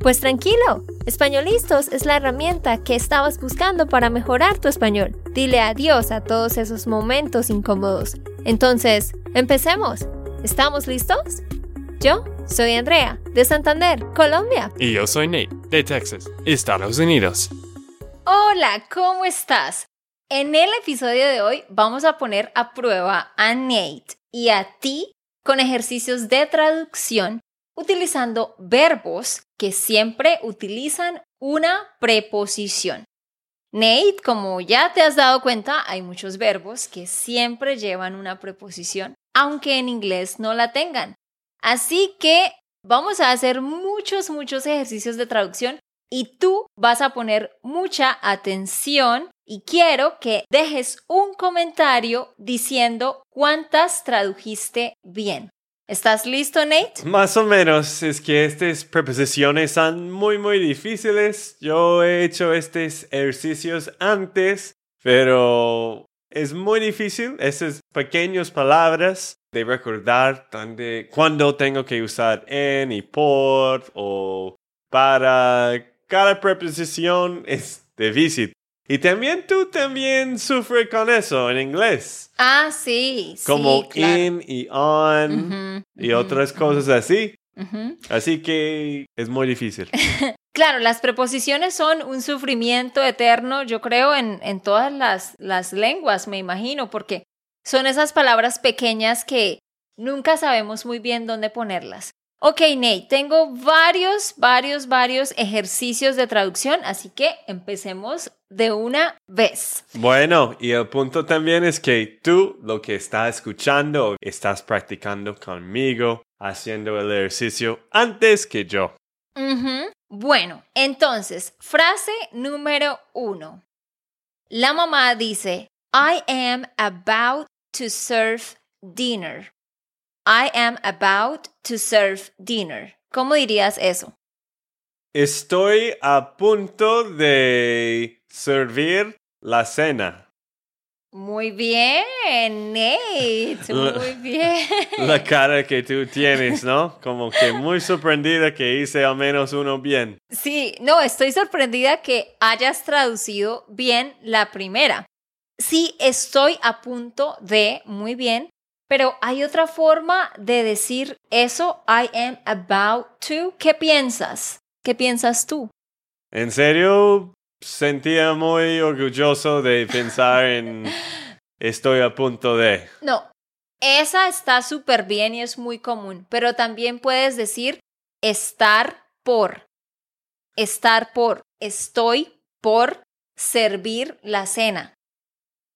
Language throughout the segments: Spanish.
Pues tranquilo, Españolistos es la herramienta que estabas buscando para mejorar tu español. Dile adiós a todos esos momentos incómodos. Entonces, empecemos. ¿Estamos listos? Yo soy Andrea, de Santander, Colombia. Y yo soy Nate, de Texas, Estados Unidos. Hola, ¿cómo estás? En el episodio de hoy vamos a poner a prueba a Nate y a ti con ejercicios de traducción utilizando verbos que siempre utilizan una preposición. Nate, como ya te has dado cuenta, hay muchos verbos que siempre llevan una preposición, aunque en inglés no la tengan. Así que vamos a hacer muchos, muchos ejercicios de traducción y tú vas a poner mucha atención y quiero que dejes un comentario diciendo cuántas tradujiste bien. ¿Estás listo, Nate? Más o menos, es que estas preposiciones son muy, muy difíciles. Yo he hecho estos ejercicios antes, pero es muy difícil esas pequeñas palabras de recordar donde, cuando tengo que usar en y por o para. Cada preposición es difícil. Y también tú también sufres con eso en inglés. Ah, sí. Como sí, in y on y otras cosas así. Así que es muy difícil. claro, las preposiciones son un sufrimiento eterno, yo creo, en, en todas las, las lenguas, me imagino, porque son esas palabras pequeñas que nunca sabemos muy bien dónde ponerlas. Ok, Nate, tengo varios, varios, varios ejercicios de traducción, así que empecemos de una vez. Bueno, y el punto también es que tú lo que estás escuchando, estás practicando conmigo, haciendo el ejercicio antes que yo. Bueno, entonces, frase número uno. La mamá dice, I am about to serve dinner. I am about to serve dinner. ¿Cómo dirías eso? Estoy a punto de servir la cena. Muy bien, Nate. Muy bien. La cara que tú tienes, ¿no? Como que muy sorprendida que hice al menos uno bien. Sí, no, estoy sorprendida que hayas traducido bien la primera. Sí, estoy a punto de, muy bien, pero hay otra forma de decir eso, I am about to. ¿Qué piensas? ¿Qué piensas tú? En serio, sentía muy orgulloso de pensar en estoy a punto de. No, esa está súper bien y es muy común, pero también puedes decir estar por. Estar por. Estoy por servir la cena.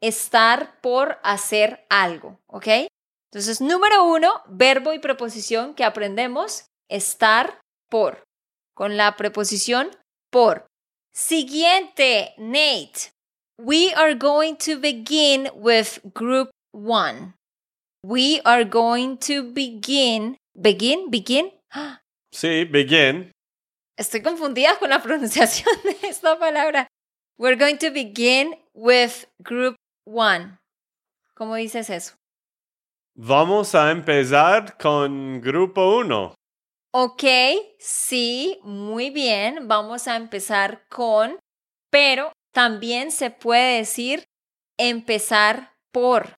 Estar por hacer algo, ¿ok? Entonces, número uno, verbo y preposición que aprendemos, estar por, con la preposición por. Siguiente, Nate. We are going to begin with group one. We are going to begin. ¿Begin? ¿Begin? Sí, begin. Estoy confundida con la pronunciación de esta palabra. We're going to begin with group one. ¿Cómo dices eso? Vamos a empezar con grupo 1. Ok, sí, muy bien. Vamos a empezar con, pero también se puede decir empezar por.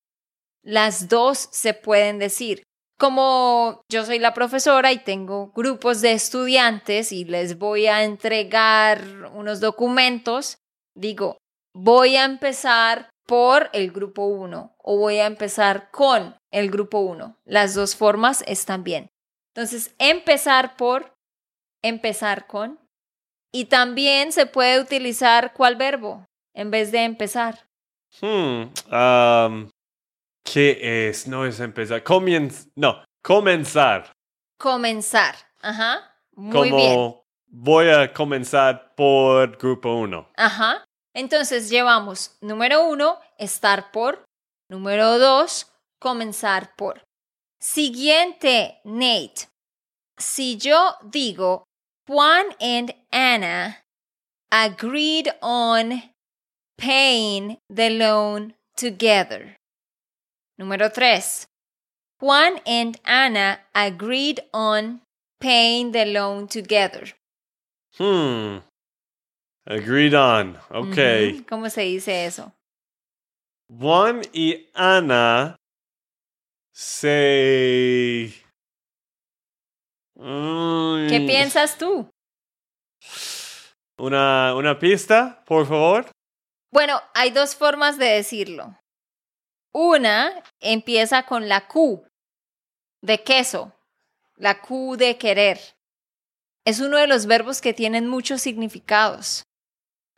Las dos se pueden decir. Como yo soy la profesora y tengo grupos de estudiantes y les voy a entregar unos documentos, digo, voy a empezar por el grupo 1 o voy a empezar con el grupo 1. Las dos formas están bien. Entonces, empezar por, empezar con. Y también se puede utilizar cuál verbo en vez de empezar. Hmm, um, ¿Qué es? No es empezar. no, comenzar. Comenzar. Ajá. Muy bien. Voy a comenzar por grupo 1. Ajá. Entonces llevamos número uno, estar por. Número dos, comenzar por. Siguiente, Nate. Si yo digo, Juan and Anna agreed on paying the loan together. Número tres. Juan and Anna agreed on paying the loan together. Hmm. Agreed on. Okay. ¿Cómo se dice eso? Juan y Ana se... ¿Qué Mm, piensas tú? Una, una pista, por favor. Bueno, hay dos formas de decirlo. Una empieza con la Q de queso, la Q de querer. Es uno de los verbos que tienen muchos significados.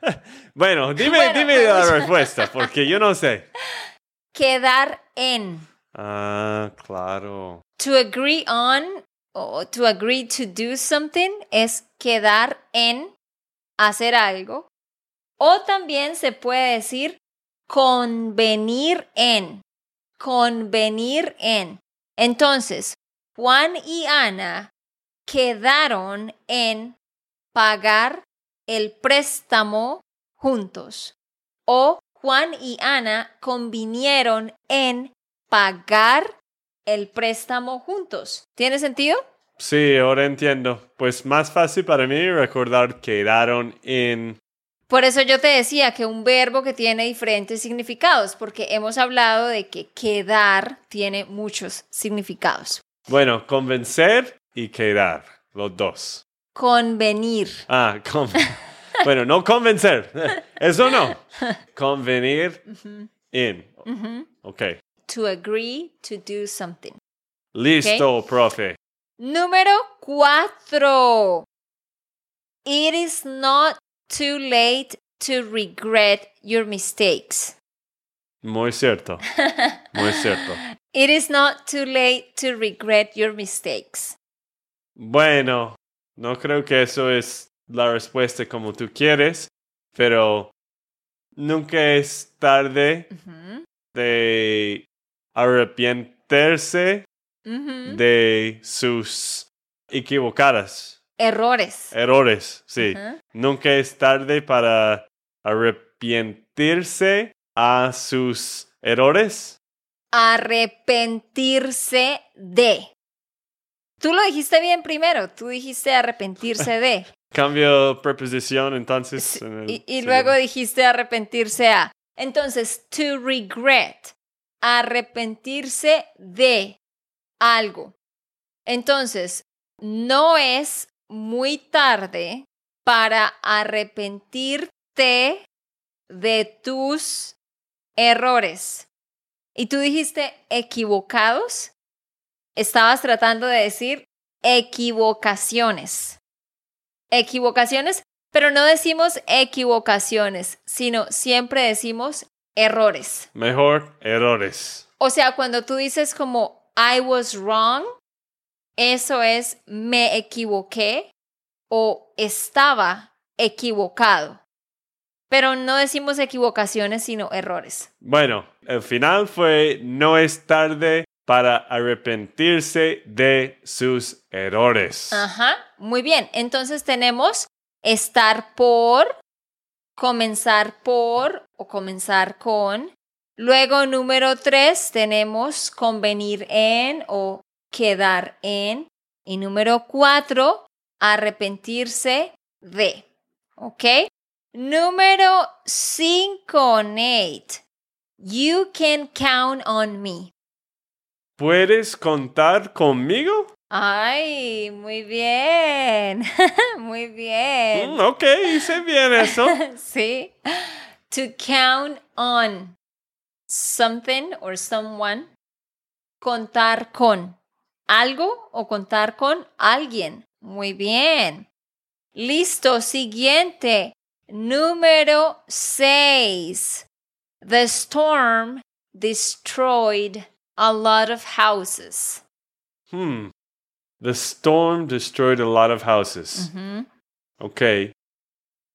Bueno, dime, Bueno, dime la vamos. respuesta, porque yo no sé. Quedar en. Ah, claro. To agree on o to agree to do something es quedar en hacer algo. O también se puede decir convenir en. Convenir en. Entonces, Juan y Ana quedaron en pagar el préstamo juntos. O Juan y Ana convinieron en pagar el préstamo juntos. ¿Tiene sentido? Sí, ahora entiendo. Pues más fácil para mí recordar quedaron en... Por eso yo te decía que un verbo que tiene diferentes significados, porque hemos hablado de que quedar tiene muchos significados. Bueno, convencer y quedar, los dos. Convenir. Ah, con... bueno, no convencer. Eso no. Convenir en. Ujú. Ok. To agree to do something. Listo, profe. Número cuatro. It is not too late to regret your mistakes. Muy cierto. Muy cierto. It is not too late to regret your mistakes. Bueno, no creo que eso es la respuesta como tú quieres, pero nunca es tarde de arrepentirse de sus equivocadas, Errores. errores, sí. Nunca es tarde para arrepentirse a sus errores. Arrepentirse de. Tú lo dijiste bien primero. Tú dijiste arrepentirse de. Cambio preposición entonces. Sí, en el Y, y luego dijiste arrepentirse a. Entonces, to regret. Arrepentirse de algo. Entonces, no es muy tarde para arrepentirte de tus errores. Y tú dijiste equivocados. Estabas tratando de decir equivocaciones. Equivocaciones, pero no decimos equivocaciones, sino siempre decimos errores. Mejor errores. O sea, cuando tú dices como I was wrong, eso es me equivoqué o estaba equivocado. Pero no decimos equivocaciones, sino errores. Bueno, el final fue no es tarde para arrepentirse de sus errores. Ajá, muy bien. Entonces tenemos estar por, comenzar por o comenzar con. Luego, número tres, tenemos convenir en o quedar en. Y número cuatro, arrepentirse de. ¿Ok? Número cinco, Nate. You can count on me. ¿Puedes contar conmigo? Ay, muy bien. muy bien. Mm, ok, hice bien eso. sí. To count on something or someone. Contar con algo o contar con alguien. Muy bien. Listo, siguiente. Número 6. The storm destroyed a lot of houses. Hmm. The storm destroyed a lot of houses. Ujú, Ok.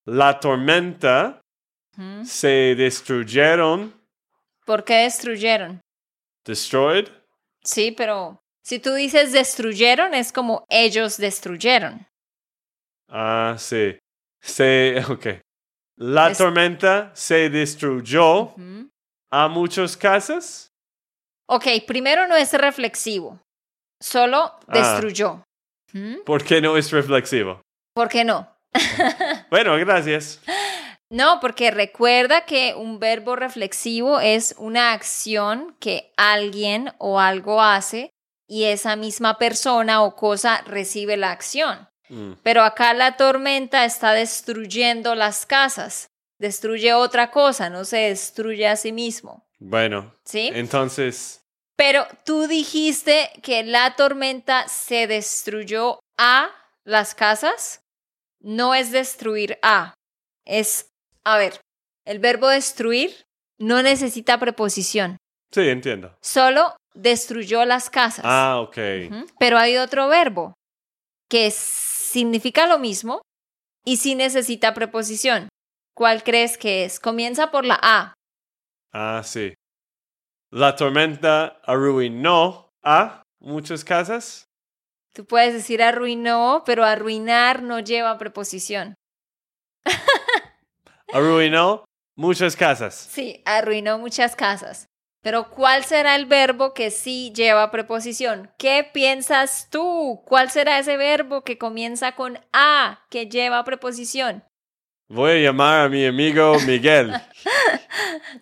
La tormenta ujú. se destruyeron ¿Por qué destruyeron? Destroyed. Sí, pero si tú dices destruyeron, es como ellos destruyeron. Ah, sí. Se, ok. La Es- tormenta se destruyó Ujú. a muchas casas. Ok, primero no es reflexivo, solo Ah. destruyó. Ujú. ¿Por qué no es reflexivo? ¿Por qué no? Bueno, gracias. No, porque recuerda que un verbo reflexivo es una acción que alguien o algo hace y esa misma persona o cosa recibe la acción. Mm, Pero acá la tormenta está destruyendo las casas, destruye otra cosa, no se destruye a sí mismo, Bueno, ¿sí? entonces, Pero tú dijiste que la tormenta se destruyó a las casas. No es destruir a. Es, a ver, el verbo destruir no necesita preposición. sí, entiendo. Solo destruyó las casas. Ah, ok. Pero hay otro verbo que significa lo mismo y sí necesita preposición. ¿Cuál crees que es? Comienza por la A. Ah, sí. La tormenta arruinó a muchas casas. Tú puedes decir arruinó, pero arruinar no lleva preposición. Arruinó muchas casas. Sí, arruinó muchas casas. Pero ¿cuál será el verbo que sí lleva preposición? ¿Qué piensas tú? ¿Cuál será ese verbo que comienza con A, que lleva preposición? Voy a llamar a mi amigo Miguel.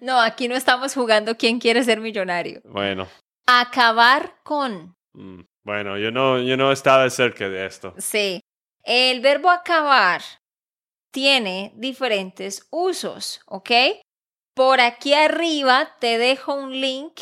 No, aquí no estamos jugando quién quiere ser millonario. Bueno, Acabar con. mm, bueno, yo no, yo no estaba cerca de esto. Sí. El verbo acabar tiene diferentes usos, ¿ok? Por aquí arriba te dejo un link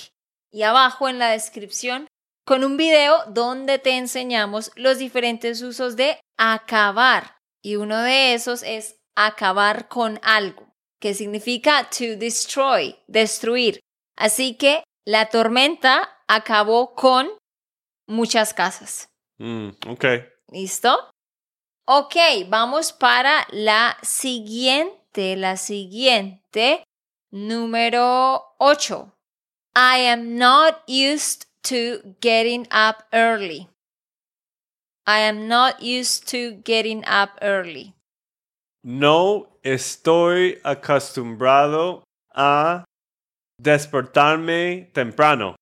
y abajo en la descripción con un video donde te enseñamos los diferentes usos de acabar. Y uno de esos es acabar con algo, que significa to destroy, destruir. Así que la tormenta acabó con muchas casas. Mm, ok. ¿Listo? Ok, vamos para la siguiente, la siguiente, número 8. I am not used to getting up early. I am not used to getting up early. No estoy acostumbrado a despertarme temprano.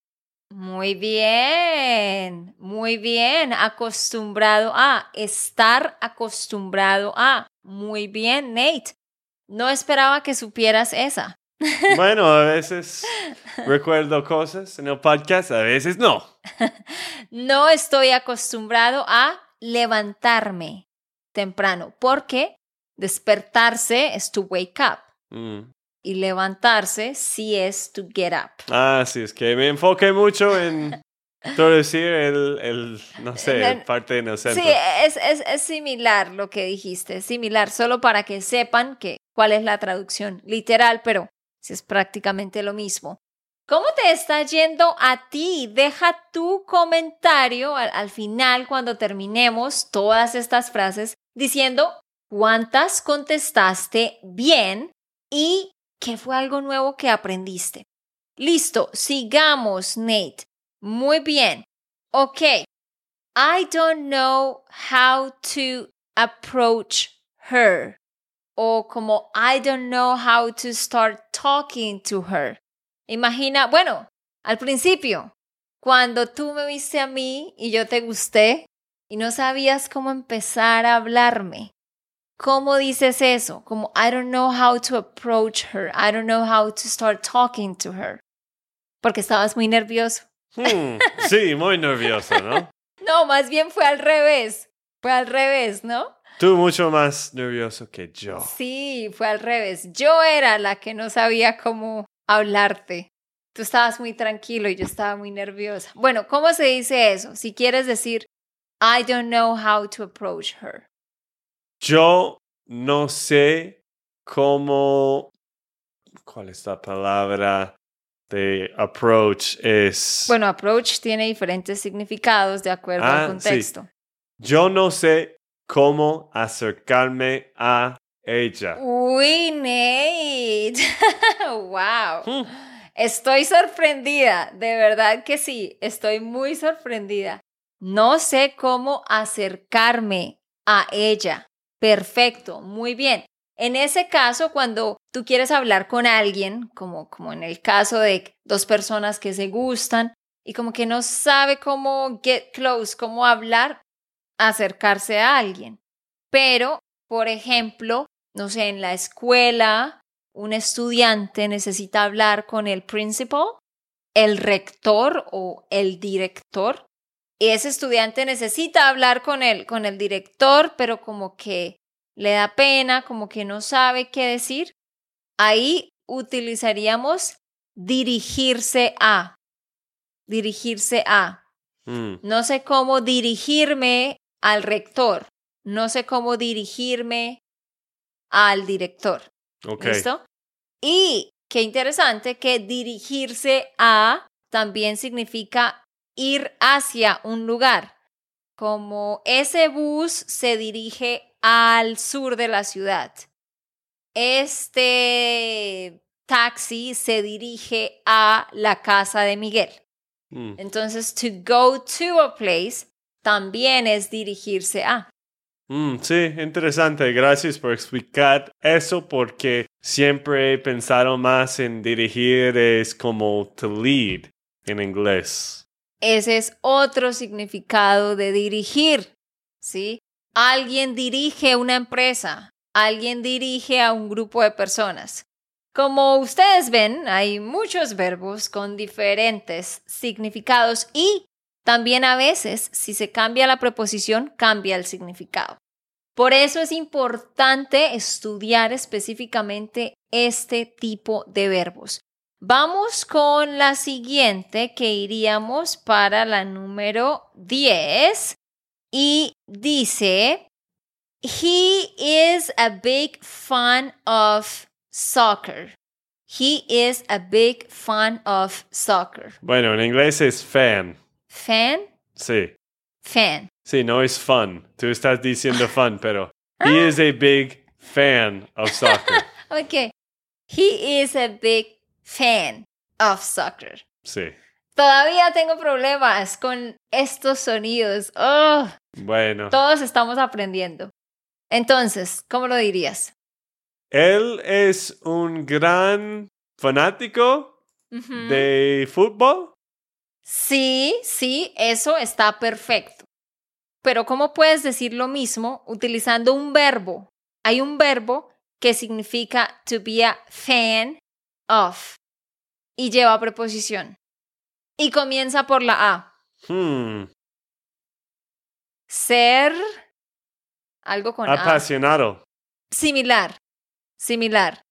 Muy bien, muy bien, acostumbrado a, estar acostumbrado a. Muy bien, Nate. No esperaba que supieras esa. Bueno, a veces recuerdo cosas en el podcast, a veces no. No estoy acostumbrado a levantarme temprano, porque despertarse es to wake up Mm. y levantarse sí es to get up. Ah, sí, es que me enfoqué mucho en traducir el, el no sé, el parte en el centro. Sí, es, es, es similar lo que dijiste, es similar, solo para que sepan que cuál es la traducción literal, pero sí es prácticamente lo mismo. ¿Cómo te está yendo a ti? Deja tu comentario al, al final cuando terminemos todas estas frases diciendo cuántas contestaste bien y qué fue algo nuevo que aprendiste. Listo, sigamos, Nate. Muy bien. Ok. I don't know how to approach her. O como I don't know how to start talking to her. Imagina, bueno, al principio, cuando tú me viste a mí y yo te gusté y no sabías cómo empezar a hablarme. ¿Cómo dices eso? Como I don't know how to approach her. I don't know how to start talking to her. Porque estabas muy nervioso. Hmm, sí, muy nervioso, ¿no? No, más bien fue al revés. Fue al revés, ¿no? Tú mucho más nervioso que yo. Sí, fue al revés. Yo era la que no sabía cómo hablarte. Tú estabas muy tranquilo y yo estaba muy nerviosa. Bueno, ¿cómo se dice eso? Si quieres decir, I don't know how to approach her. Yo no sé cómo... ¿Cuál es la palabra de approach? Es... Bueno, approach tiene diferentes significados de acuerdo Ah, al contexto. Yo no sé cómo acercarme a ella. Uy, Nate. wow. Hmm. Estoy sorprendida, de verdad que sí, estoy muy sorprendida. No sé cómo acercarme a ella. Perfecto, muy bien. En ese caso, cuando tú quieres hablar con alguien, como, como en el caso de dos personas que se gustan y como que no sabe cómo get close, cómo hablar, acercarse a alguien. Pero, por ejemplo, no sé, en la escuela, un estudiante necesita hablar con el principal, el rector o el director. Y ese estudiante necesita hablar con él, con el director, pero como que le da pena, como que no sabe qué decir. Ahí utilizaríamos dirigirse a. Dirigirse a. Mm, No sé cómo dirigirme al rector. No sé cómo dirigirme al director. ¿Listo? Y qué interesante que dirigirse a también significa ir hacia un lugar. Como ese bus se dirige al sur de la ciudad. Este taxi se dirige a la casa de Miguel. Mm, Entonces, to go to a place también es dirigirse a. mm, sí, interesante. Gracias por explicar eso porque siempre he pensado más en dirigir es como to lead en inglés. Ese es otro significado de dirigir, ¿sí? Alguien dirige una empresa, alguien dirige a un grupo de personas. Como ustedes ven, hay muchos verbos con diferentes significados y también a veces, si se cambia la preposición, cambia el significado. Por eso es importante estudiar específicamente este tipo de verbos. Vamos con la siguiente que iríamos para la número 10 y dice, He is a big fan of soccer. He is a big fan of soccer. Bueno, en inglés es fan. Fan, Sí. fan. Sí, no es fun. Tú estás diciendo fun, pero he is a big fan of soccer. Ok. He is a big fan of soccer. Sí. Todavía tengo problemas con estos sonidos. Oh, Bueno. todos estamos aprendiendo. Entonces, ¿cómo lo dirías? Él es un gran fanático de fútbol. Sí, sí, eso está perfecto. Pero ¿cómo puedes decir lo mismo utilizando un verbo? Hay un verbo que significa to be a fan of y lleva preposición. Y comienza por la A. Hmm. Ser algo con A. Apasionado. Similar. Similar.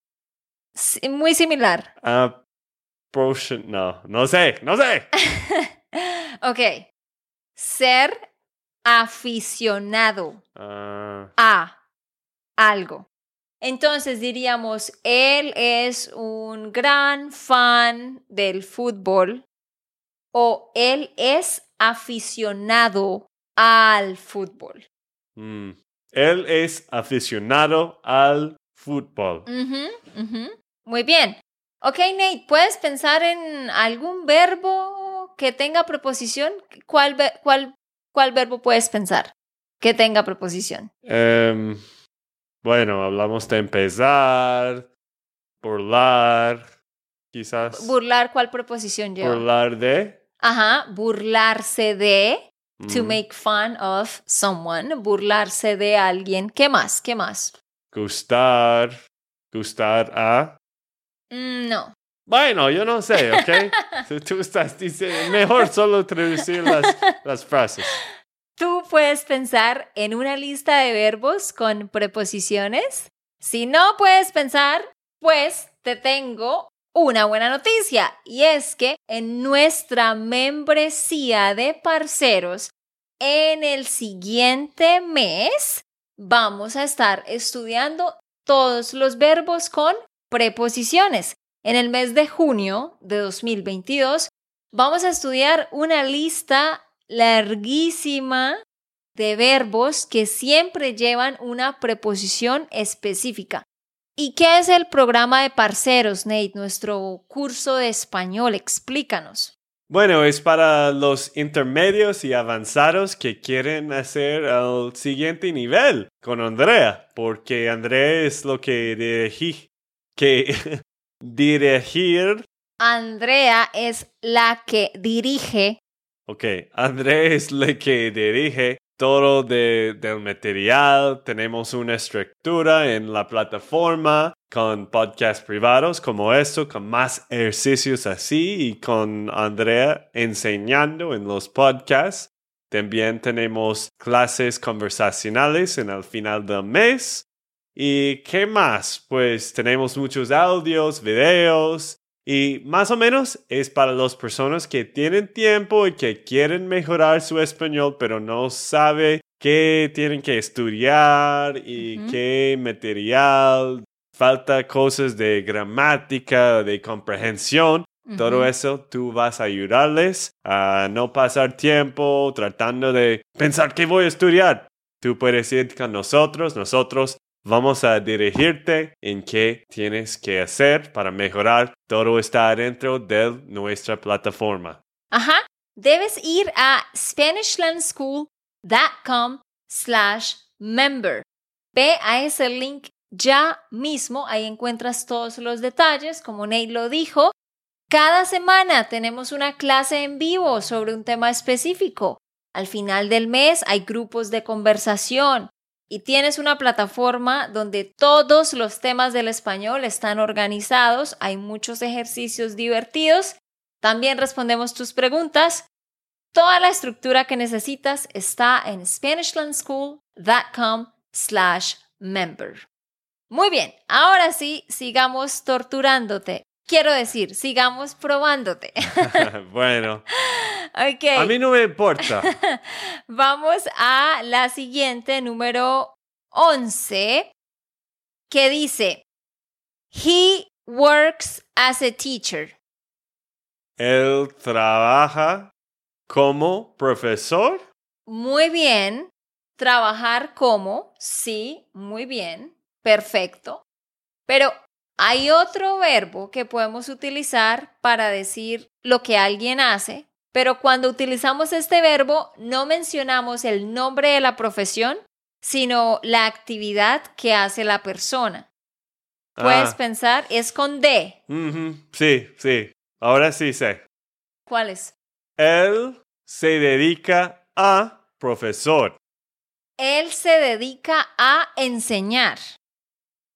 Si- muy similar. Approach- No, no sé, no sé. ok. Ser aficionado Ah, a algo. Entonces diríamos, él es un gran fan del fútbol o él es aficionado al fútbol. mm. Él es aficionado al fútbol. Muy bien. Ok, Nate, ¿puedes pensar en algún verbo que tenga preposición? ¿Cuál, ve- cuál, cuál verbo puedes pensar que tenga preposición? Em, bueno, hablamos de empezar, burlar, quizás. Burlar, ¿cuál preposición lleva? burlar de. Ajá, burlarse de, to mm, make fun of someone, burlarse de alguien. ¿Qué más? ¿Qué más? Gustar, gustar a. Mm, no. Bueno, yo no sé, ¿ok? Si tú estás diciendo, mejor solo traducir las, las frases. ¿Tú puedes pensar en una lista de verbos con preposiciones? Si no puedes pensar, pues te tengo una buena noticia y es que en nuestra membresía de parceros, en el siguiente mes vamos a estar estudiando todos los verbos con preposiciones. En el mes de junio de 2022 vamos a estudiar una lista larguísima de verbos que siempre llevan una preposición específica. ¿Y qué es el programa de parceros, Nate? Nuestro curso de español, explícanos. Bueno, es para los intermedios y avanzados que quieren hacer el siguiente nivel con Andrea, porque Andrea es lo que dirigí, que dirigir. Andrea es la que dirige. Ok, Andrea es la que dirige todo de, del material. Tenemos una estructura en la plataforma con podcasts privados como esto, con más ejercicios así y con Andrea enseñando en los podcasts. También tenemos clases conversacionales en el final del mes. ¿Y qué más? Pues tenemos muchos audios, videos y más o menos es para las personas que tienen tiempo y que quieren mejorar su español pero no sabe qué tienen que estudiar y qué material. Falta cosas de gramática, de comprensión, todo eso tú vas a ayudarles a no pasar tiempo tratando de pensar que voy a estudiar. Tú puedes ir con nosotros, nosotros vamos a dirigirte en qué tienes que hacer para mejorar. Todo está dentro de nuestra plataforma. Ajá, debes ir a SpanishLandSchool.com slash member. Ve a ese link ya mismo, ahí encuentras todos los detalles, como Nate lo dijo. Cada semana tenemos una clase en vivo sobre un tema específico. Al final del mes hay grupos de conversación y tienes una plataforma donde todos los temas del español están organizados, hay muchos ejercicios divertidos, también respondemos tus preguntas. Toda la estructura que necesitas está en SpanishLandSchool.com slash member. Muy bien, ahora sí, sigamos torturándote. Quiero decir, sigamos probándote. bueno. Ok. A mí no me importa. Vamos a la siguiente, número 11, que dice, He works as a teacher. Él trabaja como profesor. Muy bien. Trabajar como, sí, muy bien perfecto. Pero hay otro verbo que podemos utilizar para decir lo que alguien hace, pero cuando utilizamos este verbo no mencionamos el nombre de la profesión, sino la actividad que hace la persona. Puedes Ah. pensar, es con D. Sí, sí. Ahora sí sé. ¿Cuál es? Él se dedica a profesor. Él se dedica a enseñar.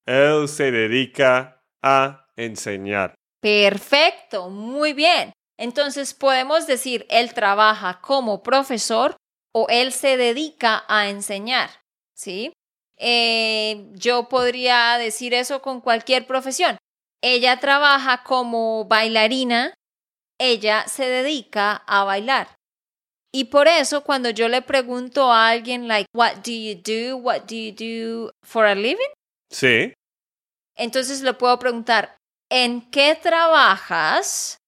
Él se dedica a enseñar. Perfecto, muy bien. Entonces podemos decir, él trabaja como profesor o él se dedica a enseñar, ¿sí? Eh, yo podría decir eso con cualquier profesión. Ella trabaja como bailarina, ella se dedica a bailar. Y por eso cuando yo le pregunto a alguien like, what do you do? What do you do for a living? Sí. Entonces le puedo preguntar, ¿en qué trabajas?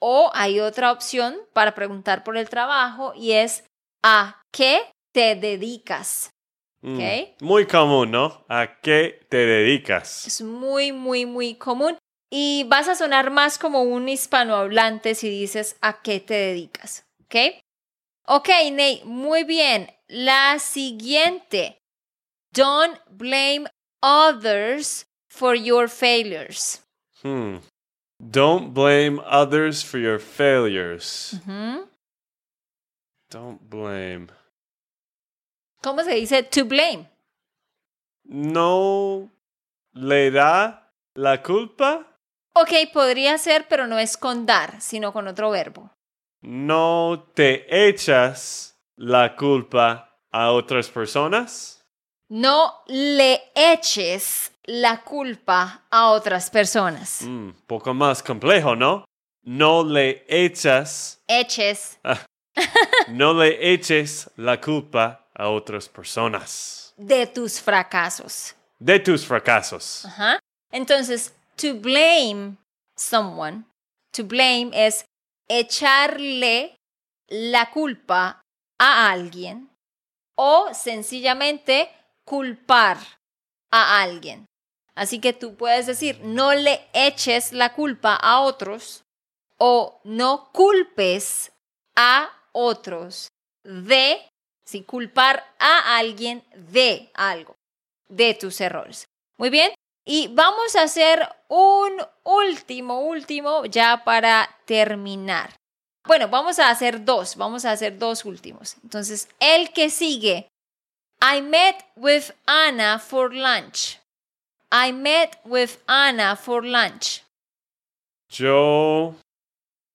O hay otra opción para preguntar por el trabajo y es, ¿a qué te dedicas? Mm, Ok. Muy común, ¿no? ¿A qué te dedicas? Es muy, muy, muy común. Y vas a sonar más como un hispanohablante si dices a qué te dedicas. ¿Ok? Ok, Nate, muy bien. La siguiente. Don't blame others for your failures. Hmm. Don't blame others for your failures. Ujú. Don't blame. ¿Cómo se dice to blame? No le da la culpa. Ok, podría ser, pero no es con dar, sino con otro verbo. No te echas la culpa a otras personas. No le eches la culpa a otras personas. Un poco más complejo, ¿no? No le echas, Eches no le eches la culpa a otras personas de tus fracasos. de tus fracasos. Ajá. Entonces, to blame someone, to blame es echarle la culpa a alguien o sencillamente culpar a alguien. Así que tú puedes decir, no le eches la culpa a otros o no culpes a otros de, si culpar a alguien de algo, de tus errores. Muy bien, y vamos a hacer un último, último ya para terminar. Bueno, vamos a hacer dos, vamos a hacer dos últimos. Entonces, el que sigue, I met with Anna for lunch. I met with Anna for lunch. Yo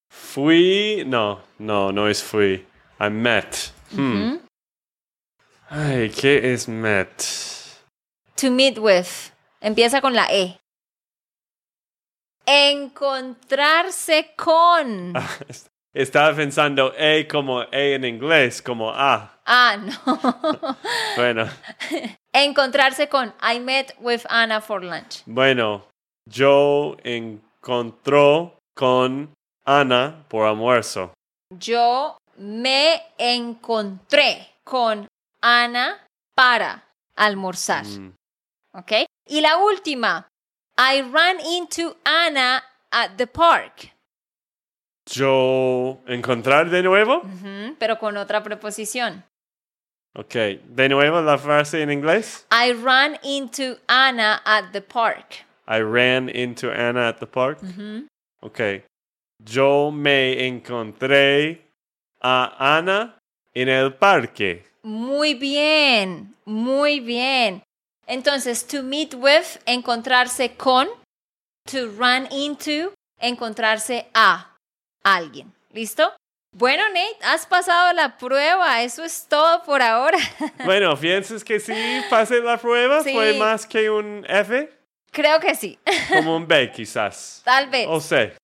fui, no, no, no es fui. I met. Hmm. Ay, ¿qué es met? To meet with. Empieza con la E. Encontrarse con. Estaba pensando E como E en inglés, como A. Ah, no. Bueno, Encontrarse con. I met with Anna for lunch. bueno, yo encontró con Ana por almuerzo. Yo me encontré con Ana para almorzar. Mm. ¿Ok? Y la última. I ran into Anna at the park. Yo encontrar de nuevo. Pero con otra preposición. Ok, de nuevo la frase en inglés. I ran into Anna at the park. I ran into Anna at the park. Ok. Yo me encontré a Ana en el parque. Muy bien, muy bien. Entonces, to meet with, encontrarse con. To run into, encontrarse a alguien. ¿Listo? Bueno, Nate, has pasado la prueba. Eso es todo por ahora. Bueno, ¿piensas que sí pasé la prueba? Sí. ¿Fue más que un F? Creo que sí. Como un B, quizás. Tal vez. O C.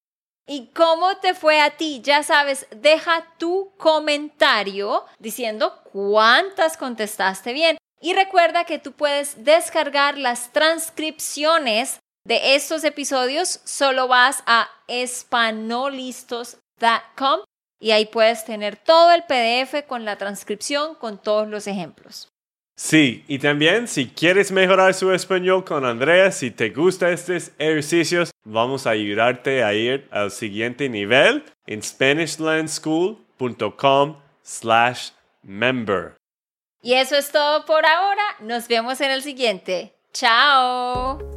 ¿Y cómo te fue a ti? Ya sabes, deja tu comentario diciendo cuántas contestaste bien. Y recuerda que tú puedes descargar las transcripciones de estos episodios. Solo vas a espanolistos.com y ahí puedes tener todo el PDF con la transcripción con todos los ejemplos. Sí, y también si quieres mejorar su español con Andrea, si te gustan estos ejercicios, vamos a ayudarte a ir al siguiente nivel en SpanishLandSchool.com slash member. Y eso es todo por ahora. Nos vemos en el siguiente. ¡Chao!